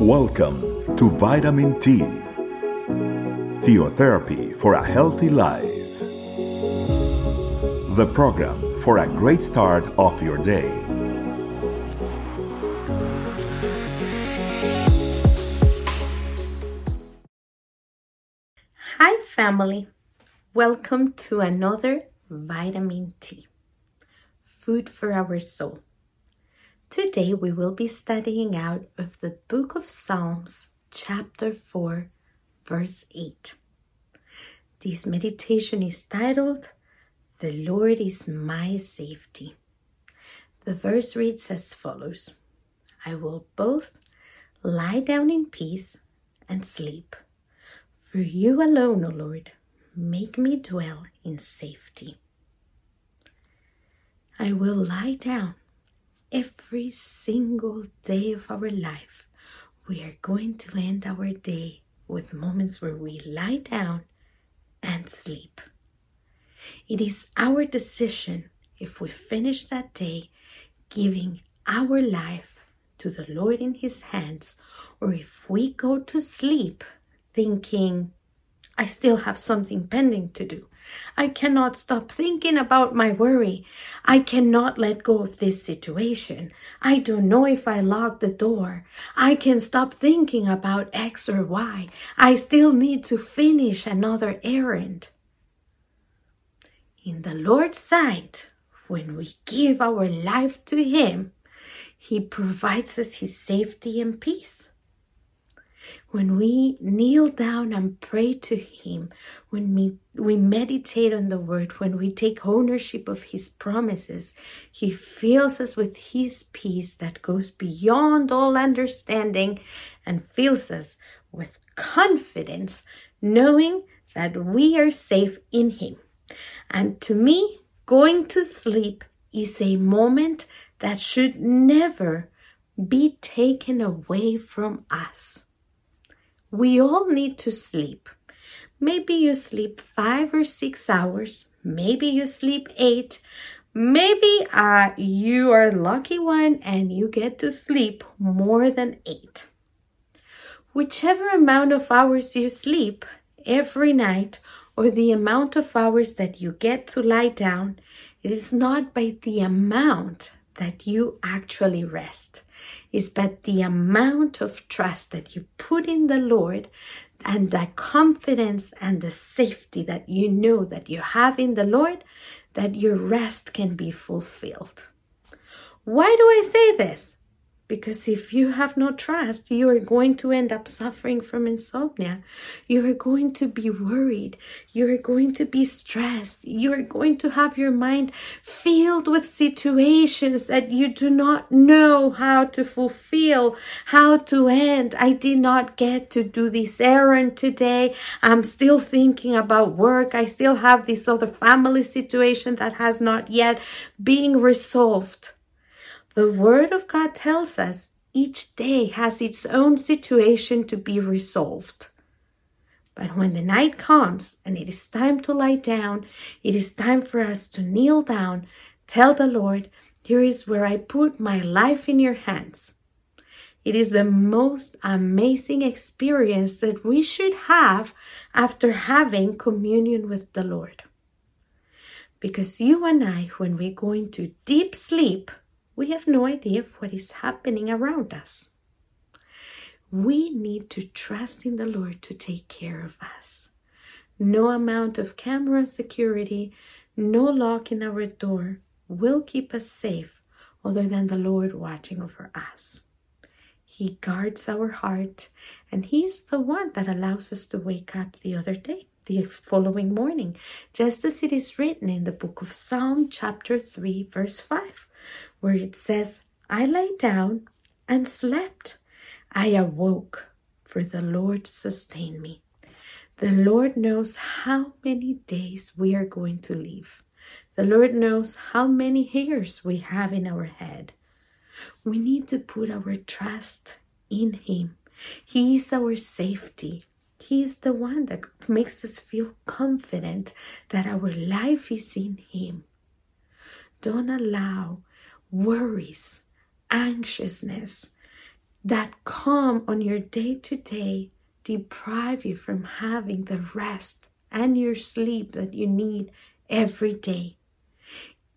Welcome to Vitamin T, Theotherapy for a Healthy Life. The program for a great start of your day. Hi, family. Welcome to another Vitamin T, food for our soul. Today we will be studying out of the book of Psalms, chapter 4, verse 8. This meditation is titled, The Lord is my safety. The verse reads as follows I will both lie down in peace and sleep. For you alone, O Lord, make me dwell in safety. I will lie down every single day of our life, we are going to end our day with moments where we lie down and sleep. It is our decision if we finish that day giving our life to the Lord in His hands, or if we go to sleep thinking, I still have something pending to do. I cannot stop thinking about my worry. I cannot let go of this situation. I don't know if I locked the door. I can stop thinking about X or Y. I still need to finish another errand. In the Lord's sight, when we give our life to Him, He provides us His safety and peace when we kneel down and pray to Him, when we, we meditate on the Word, when we take ownership of His promises, He fills us with His peace that goes beyond all understanding and fills us with confidence, knowing that we are safe in Him. And to me, going to sleep is a moment that should never be taken away from us. We all need to sleep. Maybe you sleep five or six hours. Maybe you sleep eight. Maybe uh, you are a lucky one and you get to sleep more than eight. Whichever amount of hours you sleep every night or the amount of hours that you get to lie down, it is not by the amount that you actually rest is but the amount of trust that you put in the Lord and the confidence and the safety that you know that you have in the Lord that your rest can be fulfilled. Why do I say this? Because if you have no trust, you are going to end up suffering from insomnia. You are going to be worried. You are going to be stressed. You are going to have your mind filled with situations that you do not know how to fulfill, how to end. I did not get to do this errand today. I'm still thinking about work. I still have this other family situation that has not yet been resolved. The Word of God tells us each day has its own situation to be resolved. But when the night comes and it is time to lie down, it is time for us to kneel down, tell the Lord, Here is where I put my life in your hands. It is the most amazing experience that we should have after having communion with the Lord. Because you and I, when we go into deep sleep, we have no idea of what is happening around us. We need to trust in the Lord to take care of us. No amount of camera security, no lock in our door will keep us safe other than the Lord watching over us. He guards our heart, and He's the one that allows us to wake up the other day, the following morning, just as it is written in the book of Psalm, chapter 3, verse 5 where it says, I lay down and slept. I awoke, for the Lord sustained me. The Lord knows how many days we are going to live. The Lord knows how many hairs we have in our head. We need to put our trust in Him. He is our safety. He is the one that makes us feel confident that our life is in Him. Don't allow worries, anxiousness, that come on your day to day deprive you from having the rest and your sleep that you need every day.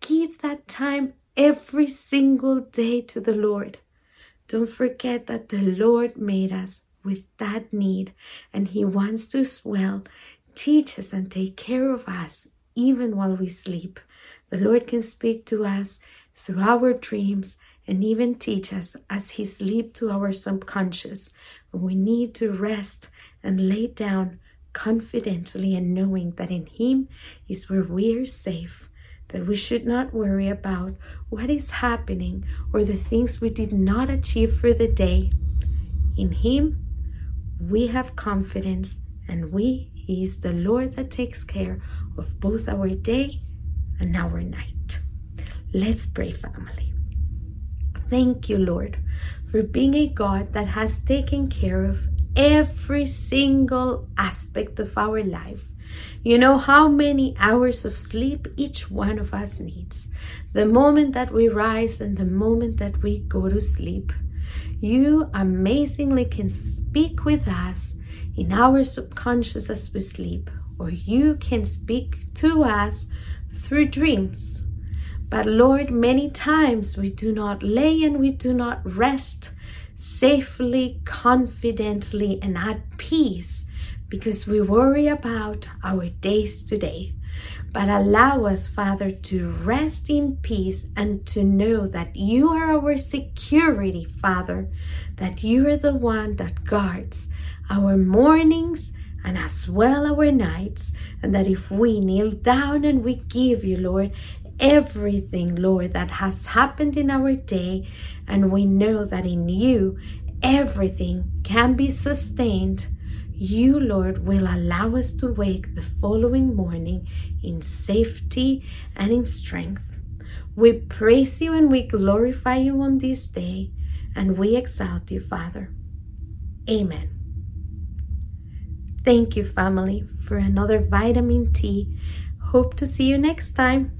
Give that time every single day to the Lord. Don't forget that the Lord made us with that need and He wants to well teach us and take care of us even while we sleep. The Lord can speak to us through our dreams and even teach us as He sleep to our subconscious when we need to rest and lay down confidently and knowing that in Him is where we are safe, that we should not worry about what is happening or the things we did not achieve for the day. In Him, we have confidence and we, He is the Lord that takes care of both our day and our night. Let's pray, family. Thank you, Lord, for being a God that has taken care of every single aspect of our life. You know how many hours of sleep each one of us needs. The moment that we rise and the moment that we go to sleep. You amazingly can speak with us in our subconscious as we sleep, or you can speak to us through dreams. But Lord, many times we do not lay and we do not rest safely, confidently, and at peace because we worry about our days today. But allow us, Father, to rest in peace and to know that you are our security, Father, that you are the one that guards our mornings and as well our nights, and that if we kneel down and we give you, Lord, everything, Lord, that has happened in our day, and we know that in you everything can be sustained. You, Lord, will allow us to wake the following morning in safety and in strength. We praise you and we glorify you on this day, and we exalt you, Father. Amen. Thank you, family, for another vitamin T. Hope to see you next time.